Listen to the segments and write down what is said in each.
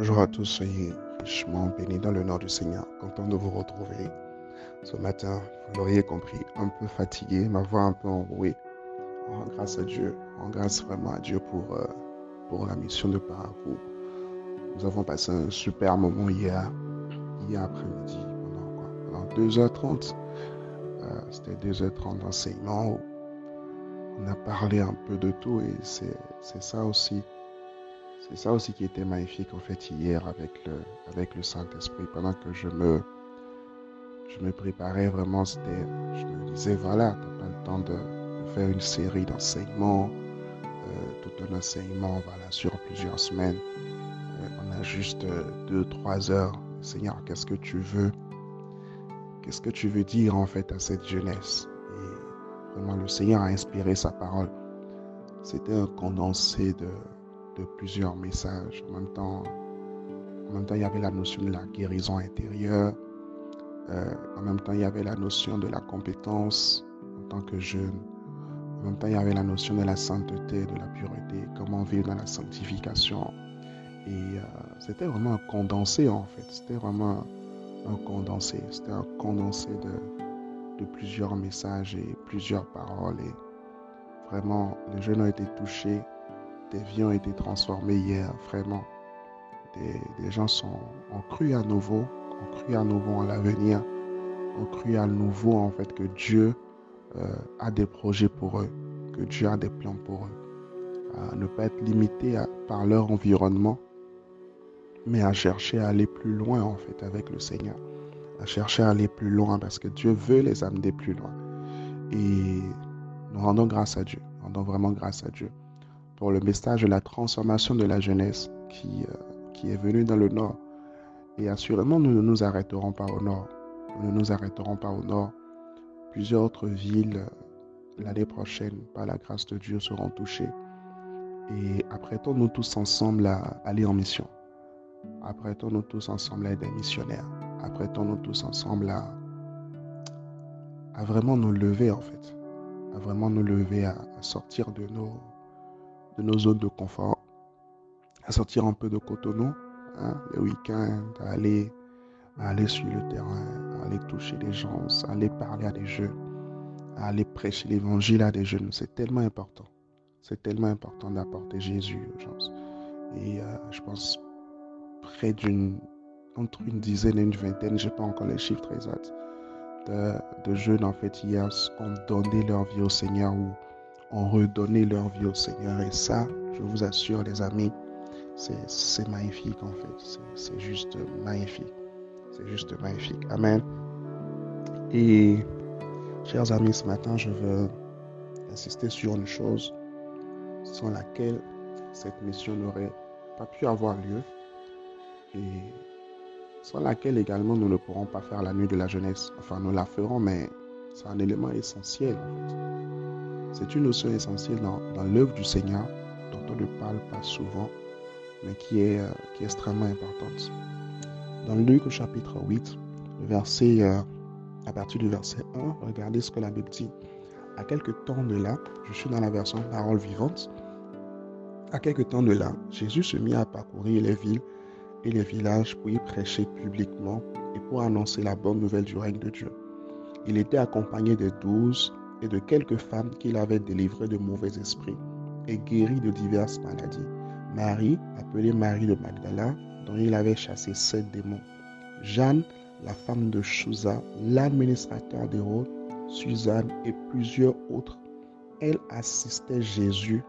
Bonjour à tous, soyez richement bénis dans le nom du Seigneur. Content de vous retrouver ce matin. Vous l'auriez compris, un peu fatigué, ma voix un peu enrouée. On rend grâce à Dieu, on rend grâce vraiment à Dieu pour, euh, pour la mission de parcours. Nous avons passé un super moment hier, hier après-midi, pendant, pendant 2h30. Euh, C'était 2h30 d'enseignement on a parlé un peu de tout et c'est ça aussi c'est ça aussi qui était magnifique en fait hier avec le, avec le Saint-Esprit. Pendant que je me, je me préparais vraiment, c'était, je me disais, voilà, tu n'as pas le temps de, faire une série d'enseignements, euh, tout un enseignement voilà, sur plusieurs semaines. Euh, on a juste euh, deux, trois heures. Seigneur, qu'est-ce que tu veux? Qu'est-ce que tu veux dire en fait à cette jeunesse? Et vraiment, le Seigneur a inspiré sa parole. C'était un condensé de, de plusieurs messages. En même temps, en même temps, il y avait la notion de la guérison intérieure. Euh, en même temps, il y avait la notion de la compétence en tant que jeune. En même temps, il y avait la notion de la sainteté, de la pureté, comment vivre dans la sanctification. Et euh, c'était vraiment un condensé en fait. C'était vraiment un condensé. C'était un condensé de, de plusieurs messages et plusieurs paroles. Et vraiment, les jeunes ont été touchés des vies ont été transformées hier, vraiment. Des, gens sont, ont cru à nouveau, ont cru à nouveau en l'avenir, ont cru à nouveau en fait que Dieu euh, a des projets pour eux, que Dieu a des plans pour eux. À ne pas être limité par leur environnement, mais à chercher à aller plus loin en fait avec le Seigneur, à chercher à aller plus loin parce que Dieu veut les amener plus loin. Et nous rendons grâce à Dieu, rendons vraiment grâce à Dieu pour le message de la transformation de la jeunesse qui, euh, qui est venu dans le nord. Et assurément, nous ne nous arrêterons pas au nord. Nous ne nous arrêterons pas au nord. Plusieurs autres villes euh, l'année prochaine, par la grâce de Dieu, seront touchées. Et apprêtons-nous tous ensemble à aller en mission. Apprêtons-nous tous ensemble à être des missionnaires. Apprêtons-nous tous ensemble à, à vraiment nous lever, en fait. À vraiment nous lever, à sortir de nos, nos zones de confort, à sortir un peu de Cotonou, hein, les week-ends, à aller, aller sur le terrain, à aller toucher les gens, à aller parler à des jeunes, à aller prêcher l'évangile à des jeunes. C'est tellement important. C'est tellement important d'apporter Jésus aux gens. Et euh, je pense près d'une entre une dizaine et une vingtaine, je n'ai pas encore les chiffres exacts, de, de, jeunes en fait hier ont donné leur vie au Seigneur ou ont redonné leur vie au Seigneur. Et ça, je vous assure, les amis, c'est magnifique en fait. C'est juste magnifique. C'est juste magnifique. Amen. Et, chers amis, ce matin, je veux insister sur une chose sans laquelle cette mission n'aurait pas pu avoir lieu et sans laquelle également nous ne pourrons pas faire la nuit de la jeunesse. Enfin, nous la ferons, mais c'est un élément essentiel. C'est une notion essentielle dans, l'œuvre du Seigneur dont on ne parle pas souvent, mais qui est, euh, qui est extrêmement importante. Dans Luc au chapitre 8, le verset, euh, à partir du verset 1, regardez ce que la Bible dit. À quelque temps de là, je suis dans la version parole vivante, à quelque temps de là, Jésus se mit à parcourir les villes et les villages pour y prêcher publiquement et pour annoncer la bonne nouvelle du règne de Dieu. Il était accompagné des douze et de quelques femmes qu'il avait délivrées de mauvais esprits et guéries de diverses maladies. Marie, appelée Marie de Magdala, dont il avait chassé sept démons. Jeanne, la femme de Chouza, l'administrateur d'Hérode, Suzanne et plusieurs autres. Elles assistaient Jésus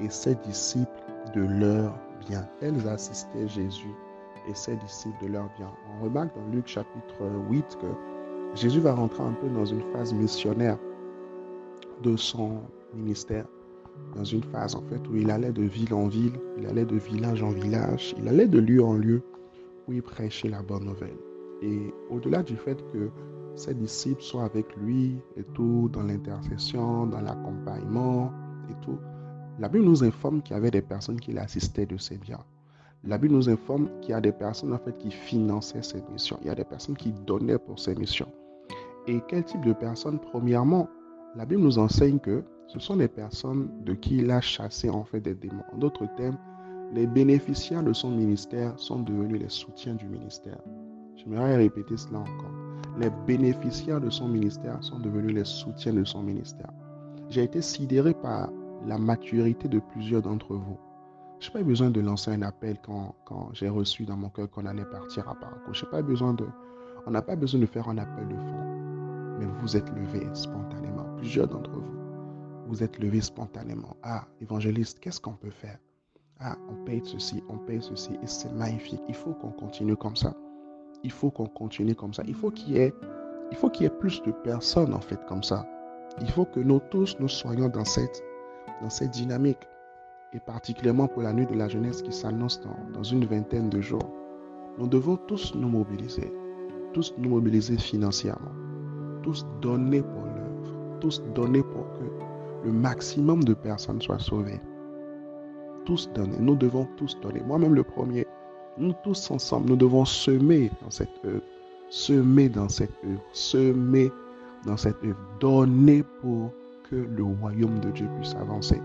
et ses disciples de leur bien. Elles assistaient Jésus et ses disciples de leur bien. On remarque dans Luc chapitre 8 que Jésus va rentrer un peu dans une phase missionnaire de son ministère dans une phase en fait où il allait de ville en ville, il allait de village en village, il allait de lieu en lieu où il prêchait la bonne nouvelle. Et au-delà du fait que ses disciples soient avec lui et tout, dans l'intercession, dans l'accompagnement et tout, la Bible nous informe qu'il y avait des personnes qui l'assistaient de ses biens. La Bible nous informe qu'il y a des personnes en fait qui finançaient ses missions. Il y a des personnes qui donnaient pour ses missions. Et quel type de personnes? Premièrement, la Bible nous enseigne que ce sont les personnes de qui il a chassé en fait des démons. En d'autres termes, Les bénéficiaires de son ministère sont devenus les soutiens du ministère. J'aimerais répéter cela encore. Les bénéficiaires de son ministère sont devenus les soutiens de son ministère. J'ai été sidéré par la maturité de plusieurs d'entre vous. Je n'ai pas besoin de lancer un appel quand, quand j'ai reçu dans mon cœur qu'on allait partir à Paraco. J'ai pas besoin de, on n'a pas besoin de faire un appel de fond. Mais vous êtes levés spontanément. Plusieurs d'entre vous, vous êtes levés spontanément. Ah, évangéliste, qu'est-ce qu'on peut faire? Ah, on paye ceci, on paye ceci. Et c'est magnifique. Il faut qu'on continue comme ça. Il faut qu'on continue comme ça. Il faut qu'il y ait, y ait plus de personnes en fait comme ça. Il faut que nous tous nous soyons dans cette, dans cette dynamique. Et particulièrement pour la nuit de la jeunesse qui s'annonce dans une vingtaine de jours. Nous devons tous nous mobiliser. Tous nous mobiliser financièrement. Tous donner pour l'œuvre. Tous donner pour que le maximum de personnes soient sauvées. Tous donner. Nous devons tous donner. Moi-même le premier. Nous tous ensemble, nous devons semer dans cette œuvre. Semer dans cette œuvre. Semer dans cette œuvre. Donner pour que le royaume de Dieu puisse avancer.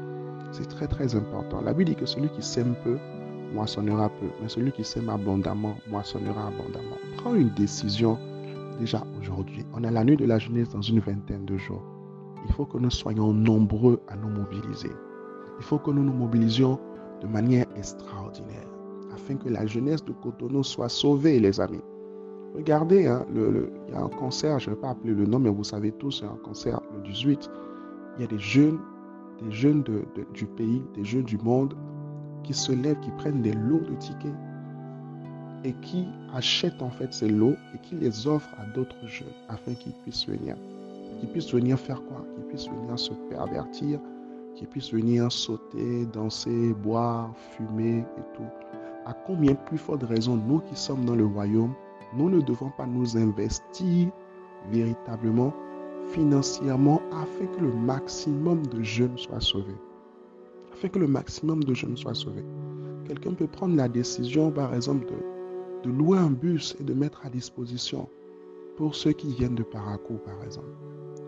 C'est très très important. La Bible dit que celui qui sème peu, moissonnera peu. Mais celui qui sème abondamment, moissonnera abondamment. Prends une décision déjà aujourd'hui. On a la nuit de la jeunesse dans une vingtaine de jours. Il faut que nous soyons nombreux à nous mobiliser. Il faut que nous nous mobilisions de manière extraordinaire afin que la jeunesse de Cotonou soit sauvée, les amis. Regardez, hein, il y a un concert, je ne vais pas appeler le nom, mais vous savez tous, a un concert le 18. Il y a des jeunes, des jeunes du pays, des jeunes du monde qui se lèvent, qui prennent des lots de tickets et qui achètent en fait ces lots et qui les offrent à d'autres jeunes afin qu'ils puissent venir. Qu'ils puissent venir faire quoi? Qu'ils puissent venir se pervertir, qu'ils puissent venir sauter, danser, boire, fumer et tout. À combien plus forte raison, nous qui sommes dans le royaume, nous ne devons pas nous investir véritablement financièrement afin que le maximum de jeunes soient sauvés. Afin que le maximum de jeunes soient sauvés. Quelqu'un peut prendre la décision, par exemple, de, louer un bus et de mettre à disposition pour ceux qui viennent de Parakou, par exemple.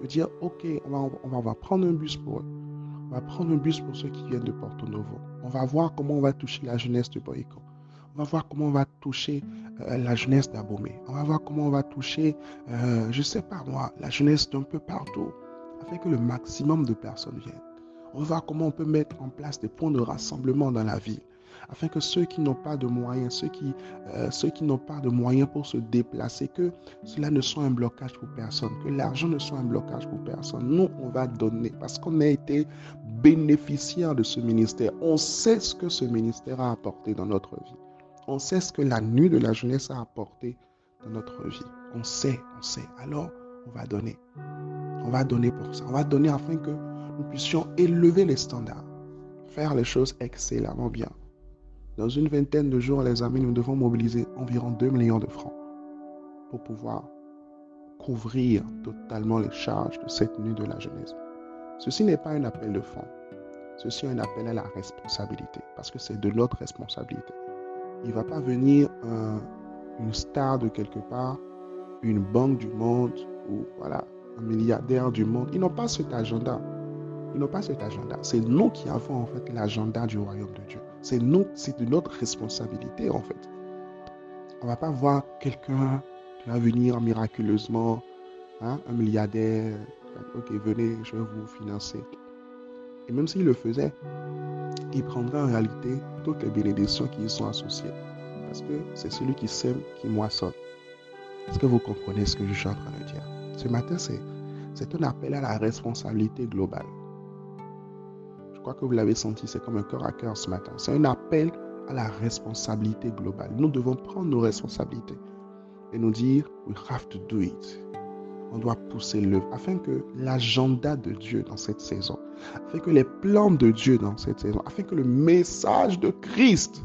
De dire, OK, on va, prendre un bus pour eux. On va prendre un bus pour ceux qui viennent de Porto Novo. On va voir comment on va toucher la jeunesse de Boïko. On va voir comment on va toucher euh, la jeunesse d'Abomé. On va voir comment on va toucher, euh, je ne sais pas moi, la jeunesse d'un peu partout, afin que le maximum de personnes viennent. On va voir comment on peut mettre en place des points de rassemblement dans la ville, afin que ceux qui n'ont pas de moyens, ceux qui, euh, qui n'ont pas de moyens pour se déplacer, que cela ne soit un blocage pour personne, que l'argent ne soit un blocage pour personne. Nous, on va donner parce qu'on a été bénéficiaire de ce ministère. On sait ce que ce ministère a apporté dans notre vie. On sait ce que la nuit de la jeunesse a apporté dans notre vie. On sait, on sait. Alors, on va donner. On va donner pour ça. On va donner afin que nous puissions élever les standards, faire les choses excellemment bien. Dans une vingtaine de jours, les amis, nous devons mobiliser environ 2 millions de francs pour pouvoir couvrir totalement les charges de cette nuit de la jeunesse. Ceci n'est pas un appel de fonds. Ceci est un appel à la responsabilité, parce que c'est de notre responsabilité. Il ne va pas venir un, une star de quelque part, une banque du monde ou voilà, un milliardaire du monde. Ils n'ont pas cet agenda. Ils n'ont pas cet agenda. C'est nous qui avons en fait l'agenda du royaume de Dieu. C'est nous, c'est de notre responsabilité en fait. On ne va pas voir quelqu'un qui va venir miraculeusement, hein, un milliardaire, ok, venez, je vais vous financer. Et même s'il le faisait, il prendra en réalité toutes les bénédictions qui y sont associées. Parce que c'est celui qui sème qui moissonne. Est-ce que vous comprenez ce que je suis en train de dire? Ce matin, c'est un appel à la responsabilité globale. Je crois que vous l'avez senti, c'est comme un cœur à cœur ce matin. C'est un appel à la responsabilité globale. Nous devons prendre nos responsabilités et nous dire, we have to do it on doit pousser l'œuvre afin que l'agenda de Dieu dans cette saison, afin que les plans de Dieu dans cette saison, afin que le message de Christ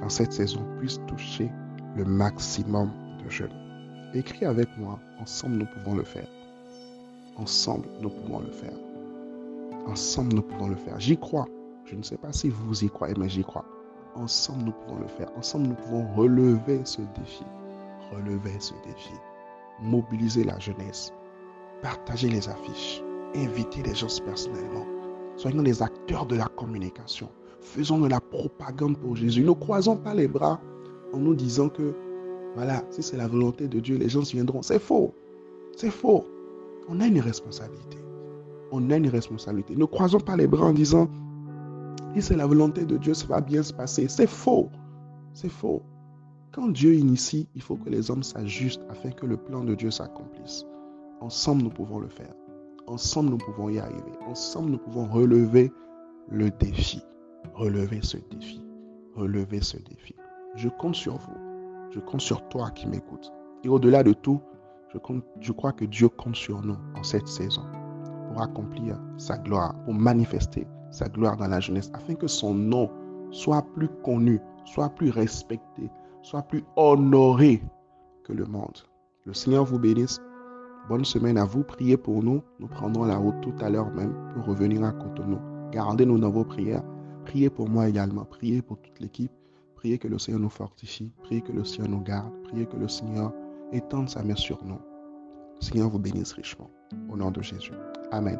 dans cette saison puisse toucher le maximum de jeunes. Écris avec moi, ensemble nous pouvons le faire. Ensemble nous pouvons le faire. Ensemble nous pouvons le faire. J'y crois. Je ne sais pas si vous y croyez, mais j'y crois. Ensemble nous pouvons le faire. Ensemble nous pouvons relever ce défi. Relever ce défi mobiliser la jeunesse, partager les affiches, inviter les gens personnellement. Soyons des acteurs de la communication. Faisons de la propagande pour Jésus. Ne croisons pas les bras en nous disant que, voilà, si c'est la volonté de Dieu, les gens viendront. C'est faux. C'est faux. On a une responsabilité. On a une responsabilité. Ne croisons pas les bras en disant, c'est la volonté de Dieu, ça va bien se passer. C'est faux. C'est faux. Quand Dieu initie, il faut que les hommes s'ajustent afin que le plan de Dieu s'accomplisse. Ensemble, nous pouvons le faire. Ensemble, nous pouvons y arriver. Ensemble, nous pouvons relever le défi. Relever ce défi. Relever ce défi. Je compte sur vous. Je compte sur toi qui m'écoutes. Et au-delà de tout, je crois que Dieu compte sur nous en cette saison pour accomplir sa gloire, pour manifester sa gloire dans la jeunesse, afin que son nom soit plus connu, soit plus respecté, soit plus honoré que le monde. Le Seigneur vous bénisse. Bonne semaine à vous. Priez pour nous. Nous prendrons la route tout à l'heure même pour revenir à Cotonou. Gardez-nous dans vos prières. Priez pour moi également. Priez pour toute l'équipe. Priez que le Seigneur nous fortifie. Priez que le Seigneur nous garde. Priez que le Seigneur étende sa main sur nous. Seigneur vous bénisse richement. Au nom de Jésus. Amen.